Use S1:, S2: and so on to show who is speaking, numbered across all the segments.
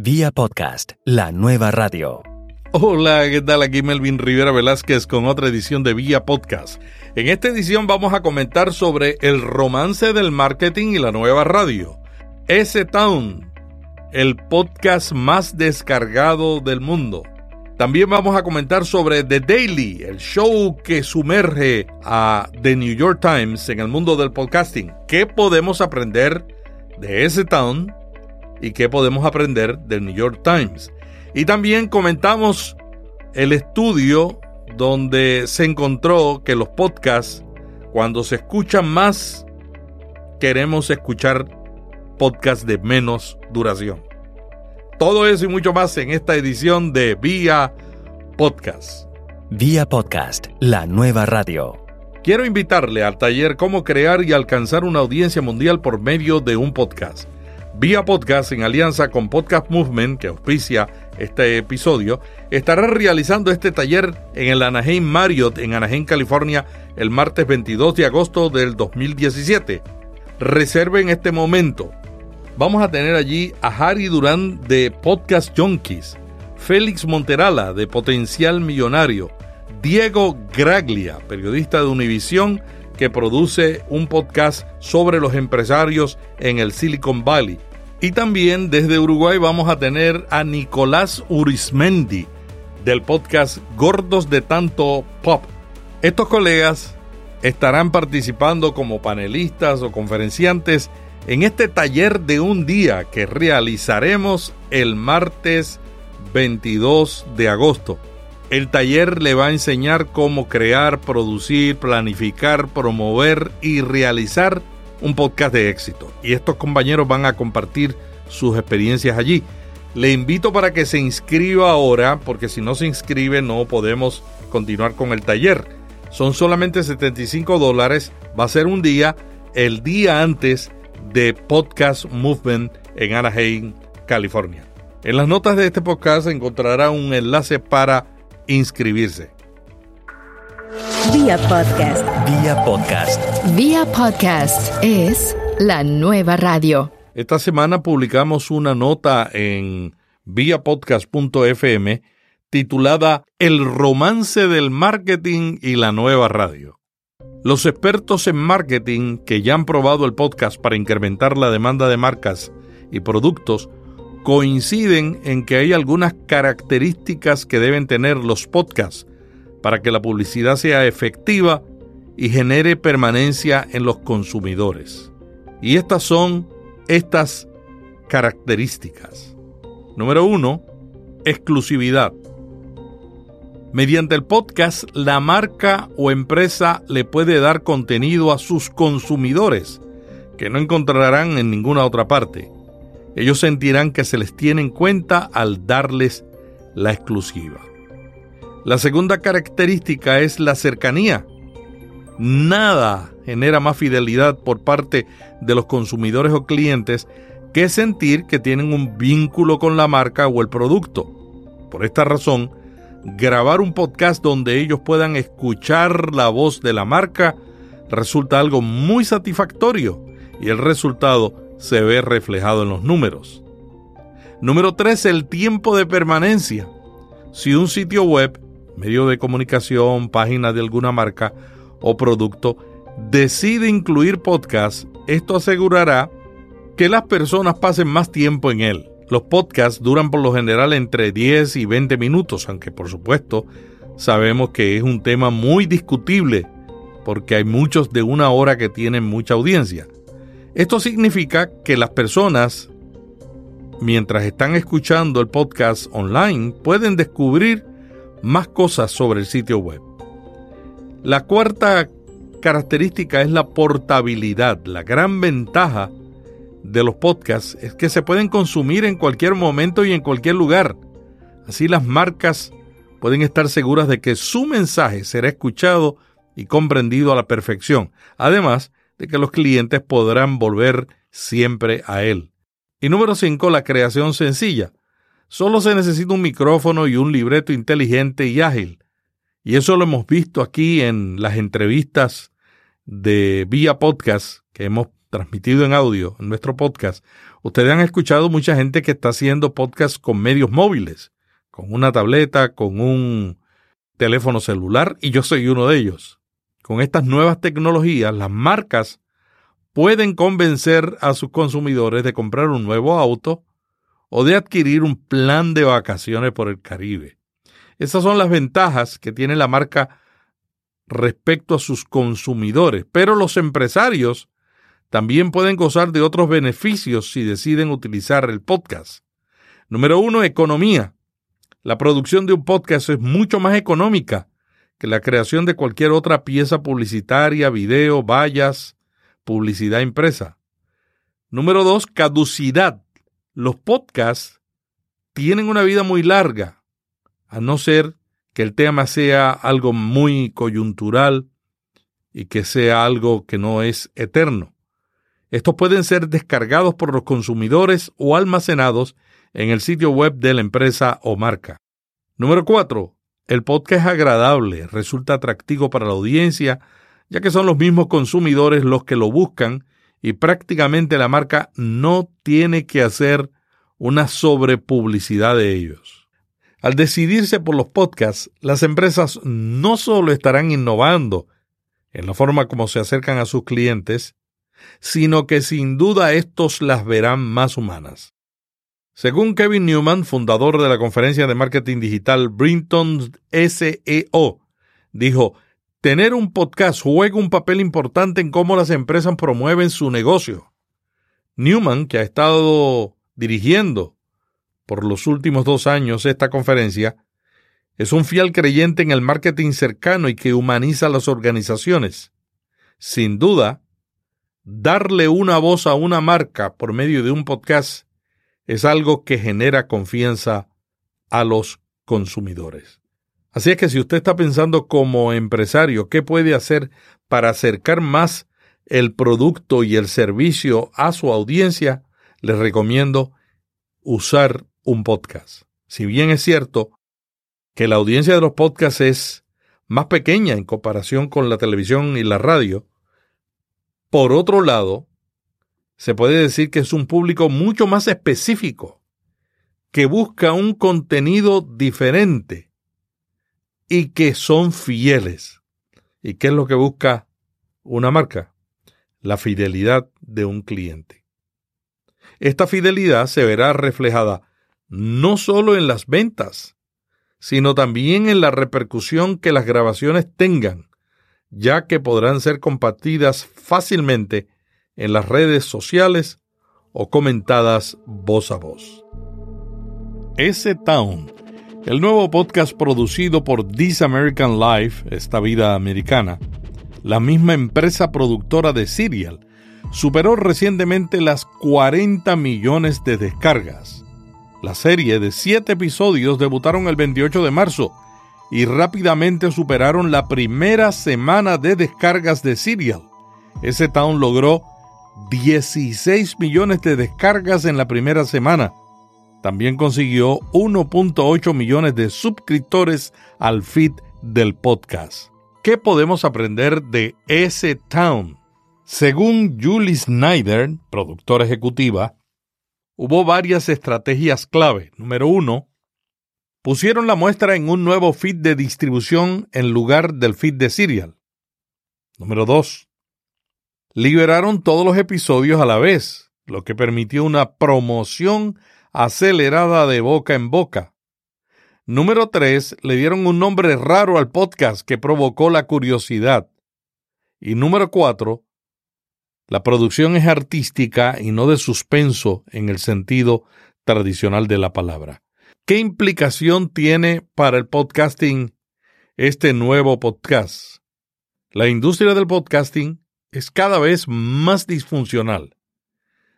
S1: Vía podcast, la nueva radio.
S2: Hola, ¿qué tal? Aquí Melvin Rivera Velázquez con otra edición de Vía Podcast. En esta edición vamos a comentar sobre el romance del marketing y la nueva radio. S-Town, el podcast más descargado del mundo. También vamos a comentar sobre The Daily, el show que sumerge a The New York Times en el mundo del podcasting. ¿Qué podemos aprender de S-Town y qué podemos aprender del New York Times? Y también comentamos el estudio donde se encontró que los podcasts, cuando se escuchan más, queremos escuchar podcasts de menos duración. Todo eso y mucho más en esta edición de Vía Podcast.
S1: Vía podcast, la nueva radio.
S2: Quiero invitarle al taller Cómo crear y alcanzar una audiencia mundial por medio de un podcast. Vía Podcast, en alianza con Podcast Movement, que auspicia este episodio, estará realizando este taller en el Anaheim Marriott en Anaheim, California, el martes 22 de agosto del 2017. Reserve en este momento. Vamos a tener allí a Harry Durán de Podcast Junkies, Félix Monterala de Potencial Millonario, Diego Graglia, periodista de Univisión, que produce un podcast sobre los empresarios en el Silicon Valley. Y también desde Uruguay vamos a tener a Nicolás Urismendi del podcast Gordos de Tanto Pop. Estos colegas estarán participando como panelistas o conferenciantes en este taller de un día que realizaremos el martes 22 de agosto. El taller le va a enseñar cómo crear, producir, planificar, promover y realizar un podcast de éxito. Y estos compañeros van a compartir sus experiencias allí. Le invito para que se inscriba ahora, porque si no se inscribe no podemos continuar con el taller. Son solamente 75 dólares. Va a ser un día, el día antes de Podcast Movement en Anaheim, California. En las notas de este podcast encontrará un enlace para inscribirse.
S3: Vía podcast.
S1: Vía podcast.
S3: Vía podcast es la nueva radio.
S2: Esta semana publicamos una nota en viapodcast.fm titulada El romance del marketing y la nueva radio. Los expertos en marketing que ya han probado el podcast para incrementar la demanda de marcas y productos coinciden en que hay algunas características que deben tener los podcasts para que la publicidad sea efectiva y genere permanencia en los consumidores. Y estas son estas características. Número uno, exclusividad. Mediante el podcast, la marca o empresa le puede dar contenido a sus consumidores que no encontrarán en ninguna otra parte. Ellos sentirán que se les tiene en cuenta al darles la exclusiva. La segunda característica es la cercanía. Nada genera más fidelidad por parte de los consumidores o clientes que sentir que tienen un vínculo con la marca o el producto. Por esta razón, grabar un podcast donde ellos puedan escuchar la voz de la marca resulta algo muy satisfactorio y el resultado se ve reflejado en los números. Número 3. El tiempo de permanencia. Si un sitio web, medio de comunicación, página de alguna marca o producto decide incluir podcast, esto asegurará que las personas pasen más tiempo en él. Los podcasts duran por lo general entre 10 y 20 minutos, aunque por supuesto sabemos que es un tema muy discutible porque hay muchos de una hora que tienen mucha audiencia. Esto significa que las personas, mientras están escuchando el podcast online, pueden descubrir más cosas sobre el sitio web. La cuarta característica es la portabilidad. La gran ventaja de los podcasts es que se pueden consumir en cualquier momento y en cualquier lugar. Así las marcas pueden estar seguras de que su mensaje será escuchado y comprendido a la perfección, además de que los clientes podrán volver siempre a él. Y número 5, la creación sencilla. Solo se necesita un micrófono y un libreto inteligente y ágil. Y eso lo hemos visto aquí en las entrevistas de vía podcast que hemos transmitido en audio en nuestro podcast Ustedes han escuchado mucha gente que está haciendo podcast con medios móviles, con una tableta, con un teléfono celular, y yo soy uno de ellos. Con estas nuevas tecnologías, las marcas pueden convencer a sus consumidores de comprar un nuevo auto o de adquirir un plan de vacaciones por el Caribe. Esas son las ventajas que tiene la marca respecto a sus consumidores, pero los empresarios también pueden gozar de otros beneficios si deciden utilizar el podcast. Número uno, economía. La producción de un podcast es mucho más económica que la creación de cualquier otra pieza publicitaria, video, vallas, publicidad impresa. Número dos, caducidad. Los podcasts tienen una vida muy larga, a no ser que el tema sea algo muy coyuntural y que sea algo que no es eterno. Estos pueden ser descargados por los consumidores o almacenados en el sitio web de la empresa o marca. Número 4. El podcast es agradable, resulta atractivo para la audiencia, ya que son los mismos consumidores los que lo buscan y prácticamente la marca no tiene que hacer una sobrepublicidad de ellos. Al decidirse por los podcasts, las empresas no solo estarán innovando en la forma como se acercan a sus clientes, sino que sin duda estos las verán más humanas. Según Kevin Newman, fundador de la conferencia de marketing digital Brinton SEO, dijo, tener un podcast juega un papel importante en cómo las empresas promueven su negocio. Newman, que ha estado dirigiendo por los últimos dos años esta conferencia, es un fiel creyente en el marketing cercano y que humaniza las organizaciones. Sin duda, darle una voz a una marca por medio de un podcast es algo que genera confianza a los consumidores. Así es que si usted está pensando como empresario, ¿qué puede hacer para acercar más el producto y el servicio a su audiencia? Les recomiendo usar un podcast. Si bien es cierto que la audiencia de los podcasts es más pequeña en comparación con la televisión y la radio, por otro lado, se puede decir que es un público mucho más específico, que busca un contenido diferente y que son fieles. ¿Y qué es lo que busca una marca? La fidelidad de un cliente. Esta fidelidad se verá reflejada no solo en las ventas, sino también en la repercusión que las grabaciones tengan ya que podrán ser compartidas fácilmente en las redes sociales o comentadas voz a voz. S Town, el nuevo podcast producido por This American Life, esta vida americana, la misma empresa productora de Serial, superó recientemente las 40 millones de descargas. La serie de siete episodios debutaron el 28 de marzo y rápidamente superaron la primera semana de descargas de Serial. Ese town logró 16 millones de descargas en la primera semana. También consiguió 1.8 millones de suscriptores al feed del podcast. ¿Qué podemos aprender de ese town? Según Julie Snyder, productora ejecutiva, hubo varias estrategias clave. Número uno, pusieron la muestra en un nuevo feed de distribución en lugar del feed de Serial. Número 2. Liberaron todos los episodios a la vez, lo que permitió una promoción acelerada de boca en boca. Número 3. Le dieron un nombre raro al podcast que provocó la curiosidad. Y número 4. La producción es artística y no de suspenso en el sentido tradicional de la palabra. ¿Qué implicación tiene para el podcasting este nuevo podcast? La industria del podcasting es cada vez más disfuncional.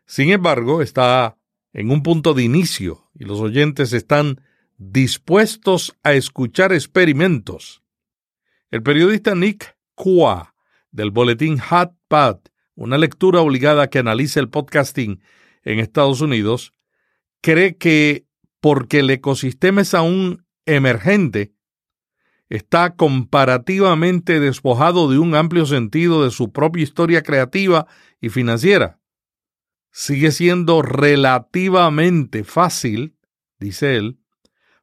S2: Sin embargo, está en un punto de inicio y los oyentes están dispuestos a escuchar experimentos. El periodista Nick Kua del boletín Hot Pad, una lectura obligada que analiza el podcasting en Estados Unidos, cree que porque el ecosistema es aún emergente, está comparativamente despojado de un amplio sentido de su propia historia creativa y financiera. Sigue siendo relativamente fácil, dice él,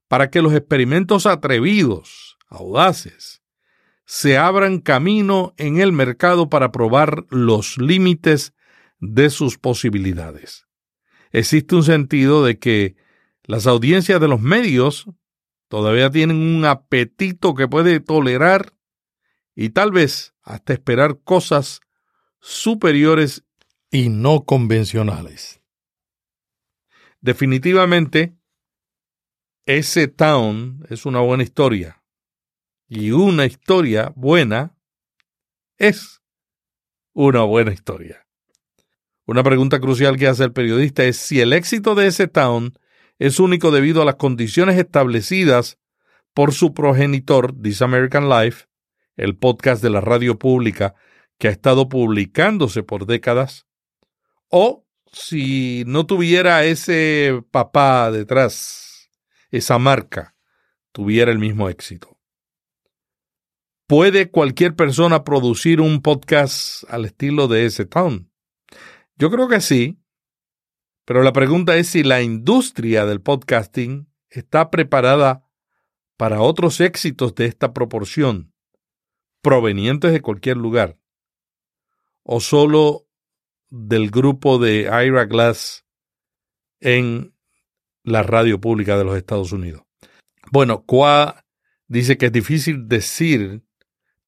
S2: para que los experimentos atrevidos, audaces, se abran camino en el mercado para probar los límites de sus posibilidades. Existe un sentido de que las audiencias de los medios todavía tienen un apetito que puede tolerar y tal vez hasta esperar cosas superiores y no convencionales. Definitivamente, ese town es una buena historia. Y una historia buena es una buena historia. Una pregunta crucial que hace el periodista es si el éxito de ese town es único debido a las condiciones establecidas por su progenitor, This American Life, el podcast de la radio pública que ha estado publicándose por décadas, o si no tuviera ese papá detrás, esa marca, tuviera el mismo éxito. ¿Puede cualquier persona producir un podcast al estilo de ese town? Yo creo que sí, pero la pregunta es si la industria del podcasting está preparada para otros éxitos de esta proporción, provenientes de cualquier lugar, o solo del grupo de Ira Glass en la radio pública de los Estados Unidos. Bueno, Qua dice que es difícil decir,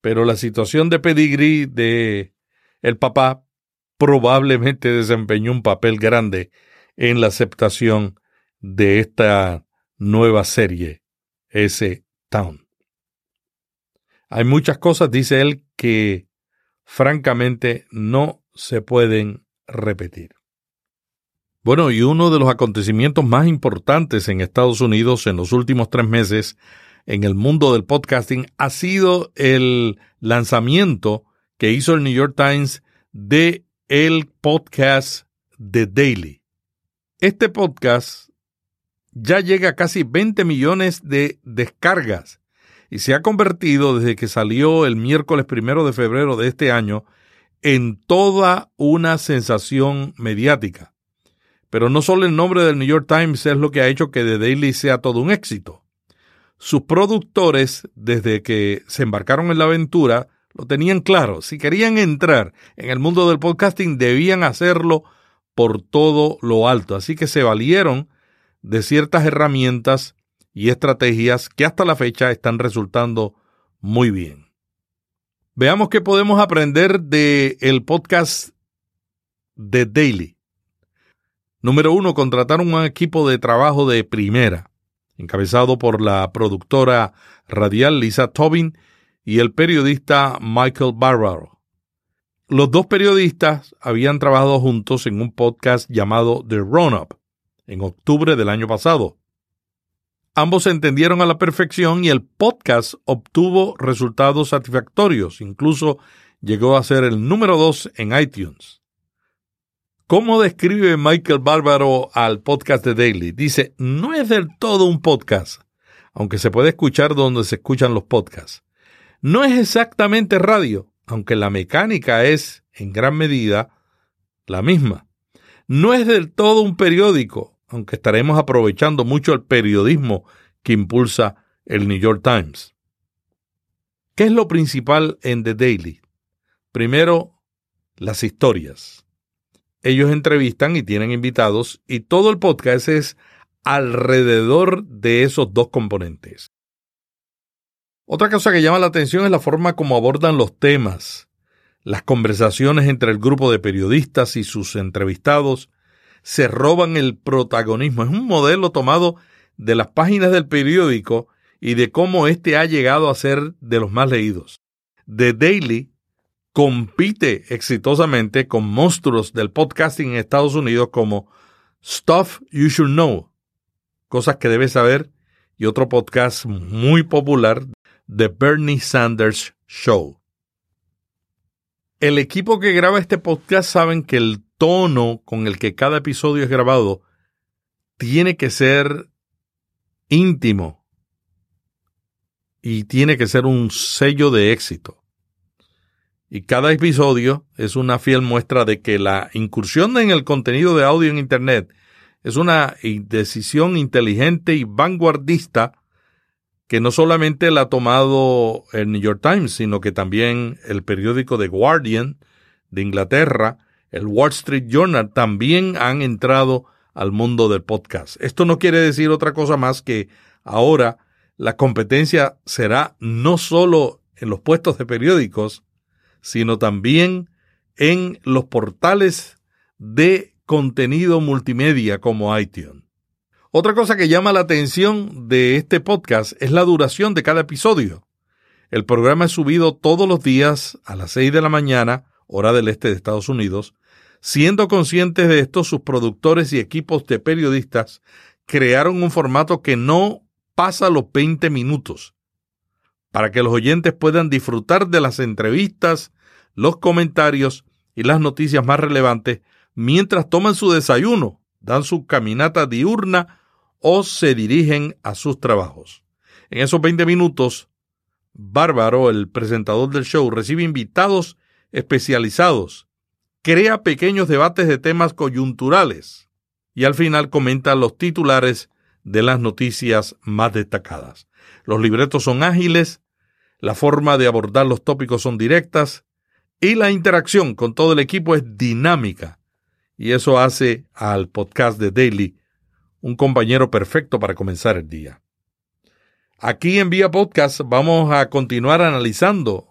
S2: pero la situación de pedigrí de el papá probablemente desempeñó un papel grande en la aceptación de esta nueva serie, ese Town. Hay muchas cosas, dice él, que francamente no se pueden repetir. Bueno, y uno de los acontecimientos más importantes en Estados Unidos en los últimos tres meses en el mundo del podcasting ha sido el lanzamiento que hizo el New York Times de el podcast The Daily. Este podcast ya llega a casi 20 millones de descargas y se ha convertido desde que salió el miércoles primero de febrero de este año en toda una sensación mediática. Pero no solo el nombre del New York Times es lo que ha hecho que The Daily sea todo un éxito. Sus productores, desde que se embarcaron en la aventura, lo tenían claro. Si querían entrar en el mundo del podcasting, debían hacerlo por todo lo alto. Así que se valieron de ciertas herramientas y estrategias que hasta la fecha están resultando muy bien. Veamos qué podemos aprender del el podcast de Daily. Número uno, contrataron un equipo de trabajo de primera, encabezado por la productora radial Lisa Tobin y el periodista Michael Barbaro. Los dos periodistas habían trabajado juntos en un podcast llamado The Run-Up en octubre del año pasado. Ambos se entendieron a la perfección y el podcast obtuvo resultados satisfactorios, incluso llegó a ser el número dos en iTunes. ¿Cómo describe Michael Bárbaro al podcast de Daily? Dice, no es del todo un podcast, aunque se puede escuchar donde se escuchan los podcasts. No es exactamente radio, aunque la mecánica es, en gran medida, la misma. No es del todo un periódico, aunque estaremos aprovechando mucho el periodismo que impulsa el New York Times. ¿Qué es lo principal en The Daily? Primero, las historias. Ellos entrevistan y tienen invitados y todo el podcast es alrededor de esos dos componentes. Otra cosa que llama la atención es la forma como abordan los temas. Las conversaciones entre el grupo de periodistas y sus entrevistados se roban el protagonismo. Es un modelo tomado de las páginas del periódico y de cómo éste ha llegado a ser de los más leídos. The Daily compite exitosamente con monstruos del podcasting en Estados Unidos como Stuff You Should Know, cosas que debes saber, y otro podcast muy popular The Bernie Sanders Show. El equipo que graba este podcast saben que el tono con el que cada episodio es grabado tiene que ser íntimo y tiene que ser un sello de éxito. y cada episodio es una fiel muestra de que la incursión en el contenido de audio en Internet es una decisión inteligente y vanguardista que no solamente la ha tomado el New York Times, sino que también el periódico The Guardian de Inglaterra, el Wall Street Journal, también han entrado al mundo del podcast. Esto no quiere decir otra cosa más que ahora la competencia será no solo en los puestos de periódicos, sino también en los portales de contenido multimedia como iTunes. Otra cosa que llama la atención de este podcast es la duración de cada episodio. El programa es subido todos los días a las 6 de la mañana, hora del este de Estados Unidos. Siendo conscientes de esto, sus productores y equipos de periodistas crearon un formato que no pasa los 20 minutos, para que los oyentes puedan disfrutar de las entrevistas, los comentarios y las noticias más relevantes mientras toman su desayuno, dan su caminata diurna o se dirigen a sus trabajos. En esos 20 minutos, Bárbaro, el presentador del show, recibe invitados especializados, crea pequeños debates de temas coyunturales y al final comenta los titulares de las noticias más destacadas. Los libretos son ágiles, la forma de abordar los tópicos son directas y la interacción con todo el equipo es dinámica. Y eso hace al podcast de Daily un compañero perfecto para comenzar el día. Aquí en Vía Podcast vamos a continuar analizando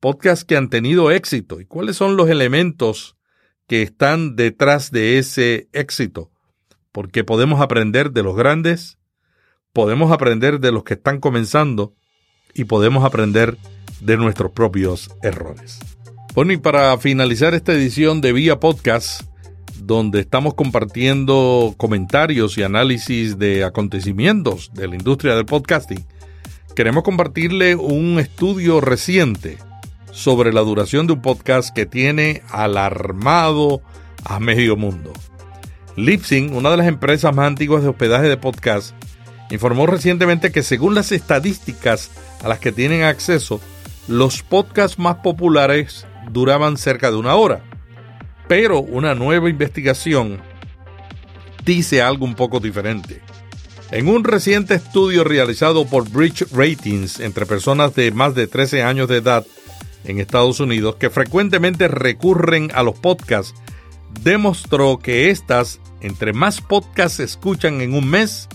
S2: podcasts que han tenido éxito y cuáles son los elementos que están detrás de ese éxito, porque podemos aprender de los grandes, podemos aprender de los que están comenzando y podemos aprender de nuestros propios errores. Bueno, y para finalizar esta edición de Vía Podcast, donde estamos compartiendo comentarios y análisis de acontecimientos de la industria del podcasting, queremos compartirle un estudio reciente sobre la duración de un podcast que tiene alarmado a medio mundo. Lipsing, una de las empresas más antiguas de hospedaje de podcast, informó recientemente que según las estadísticas a las que tienen acceso, los podcasts más populares duraban cerca de una hora. Pero una nueva investigación dice algo un poco diferente. En un reciente estudio realizado por Bridge Ratings entre personas de más de 13 años de edad en Estados Unidos que frecuentemente recurren a los podcasts, demostró que estas, entre más podcasts escuchan en un mes,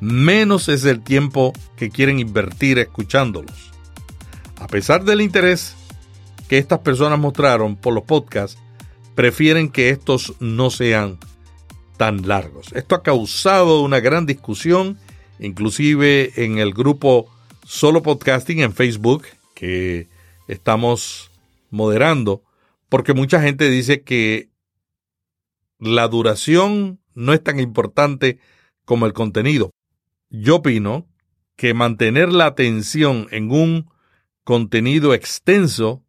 S2: menos es el tiempo que quieren invertir escuchándolos. A pesar del interés que estas personas mostraron por los podcasts, prefieren que estos no sean tan largos. Esto ha causado una gran discusión, inclusive en el grupo Solo Podcasting en Facebook, que estamos moderando, porque mucha gente dice que la duración no es tan importante como el contenido. Yo opino que mantener la atención en un contenido extenso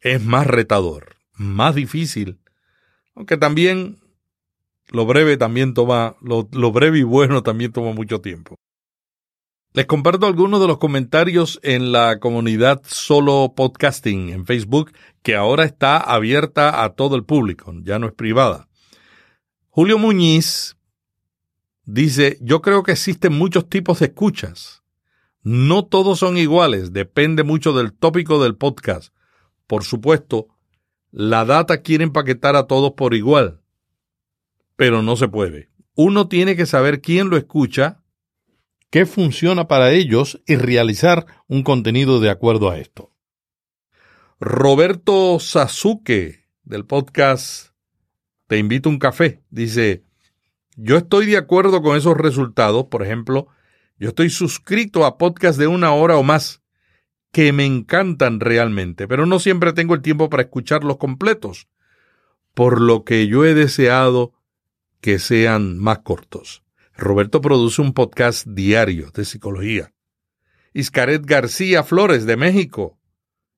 S2: es más retador, más difícil aunque también lo breve también toma, lo, breve y bueno también toma mucho tiempo. Les comparto algunos de los comentarios en la comunidad Solo Podcasting en Facebook, que ahora está abierta a todo el público, ya no es privada. Julio Muñiz dice, yo creo que existen muchos tipos de escuchas. No todos son iguales, depende mucho del tópico del podcast. Por supuesto, la data quiere empaquetar a todos por igual, pero no se puede. Uno tiene que saber quién lo escucha, qué funciona para ellos y realizar un contenido de acuerdo a esto. Roberto Sasuke del podcast Te invito a un café dice, yo estoy de acuerdo con esos resultados, por ejemplo, yo estoy suscrito a podcasts de una hora o más que me encantan realmente, pero no siempre tengo el tiempo para escucharlos completos, por lo que yo he deseado que sean más cortos. Roberto produce un podcast diario de psicología. Iscaret García Flores de México,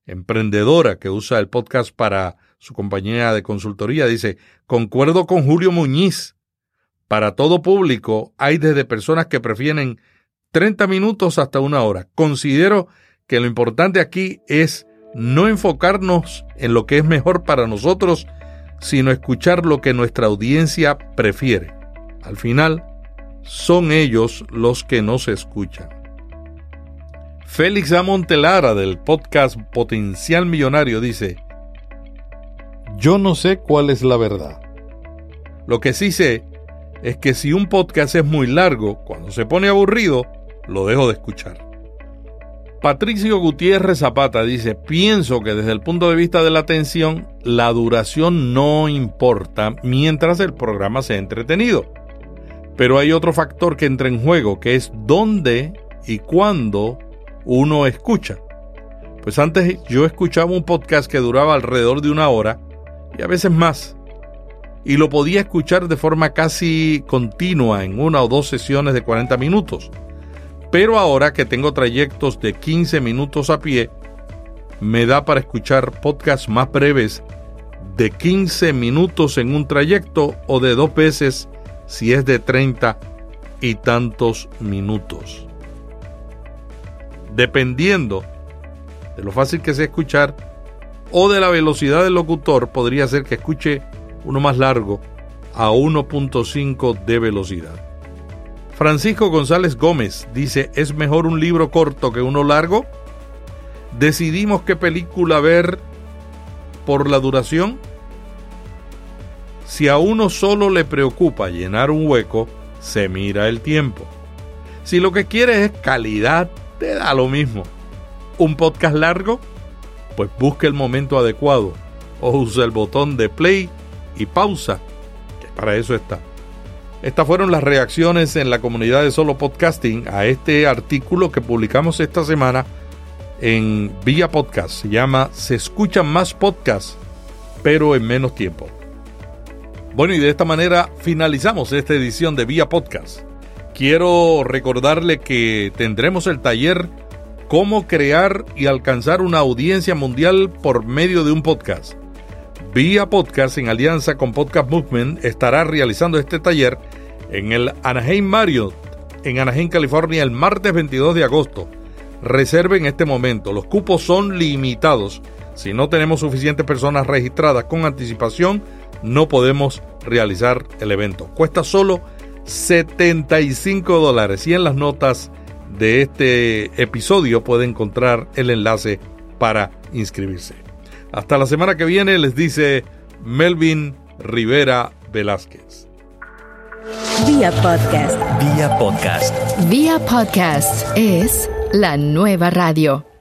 S2: emprendedora que usa el podcast para su compañía de consultoría, dice, concuerdo con Julio Muñiz. Para todo público hay desde personas que prefieren 30 minutos hasta una hora. Considero que lo importante aquí es no enfocarnos en lo que es mejor para nosotros, sino escuchar lo que nuestra audiencia prefiere. Al final, son ellos los que nos escuchan. Félix A. Montelara del podcast Potencial Millonario dice, Yo no sé cuál es la verdad. Lo que sí sé es que si un podcast es muy largo, cuando se pone aburrido, lo dejo de escuchar. Patricio Gutiérrez Zapata dice, pienso que desde el punto de vista de la atención, la duración no importa mientras el programa sea entretenido. Pero hay otro factor que entra en juego, que es dónde y cuándo uno escucha. Pues antes yo escuchaba un podcast que duraba alrededor de una hora y a veces más. Y lo podía escuchar de forma casi continua en una o dos sesiones de 40 minutos. Pero ahora que tengo trayectos de 15 minutos a pie, me da para escuchar podcasts más breves de 15 minutos en un trayecto o de dos veces si es de 30 y tantos minutos. Dependiendo de lo fácil que sea escuchar o de la velocidad del locutor, podría ser que escuche uno más largo a 1.5 de velocidad. Francisco González Gómez dice, ¿es mejor un libro corto que uno largo? ¿Decidimos qué película ver por la duración? Si a uno solo le preocupa llenar un hueco, se mira el tiempo. Si lo que quieres es calidad, te da lo mismo. ¿Un podcast largo? Pues busque el momento adecuado o usa el botón de play y pausa, que para eso está. Estas fueron las reacciones en la comunidad de Solo Podcasting a este artículo que publicamos esta semana en Vía Podcast. Se llama Se escuchan más podcasts, pero en menos tiempo. Bueno, y de esta manera finalizamos esta edición de Vía Podcast. Quiero recordarle que tendremos el taller Cómo crear y alcanzar una audiencia mundial por medio de un podcast. Vía Podcast, en alianza con Podcast Movement, estará realizando este taller en el Anaheim Marriott, en Anaheim, California, el martes 22 de agosto. Reserve en este momento. Los cupos son limitados. Si no tenemos suficientes personas registradas con anticipación, no podemos realizar el evento. Cuesta solo 75 dólares. Y en las notas de este episodio puede encontrar el enlace para inscribirse. Hasta la semana que viene les dice Melvin Rivera Velázquez.
S3: Vía podcast.
S1: Vía podcast.
S3: Vía podcast es la nueva radio.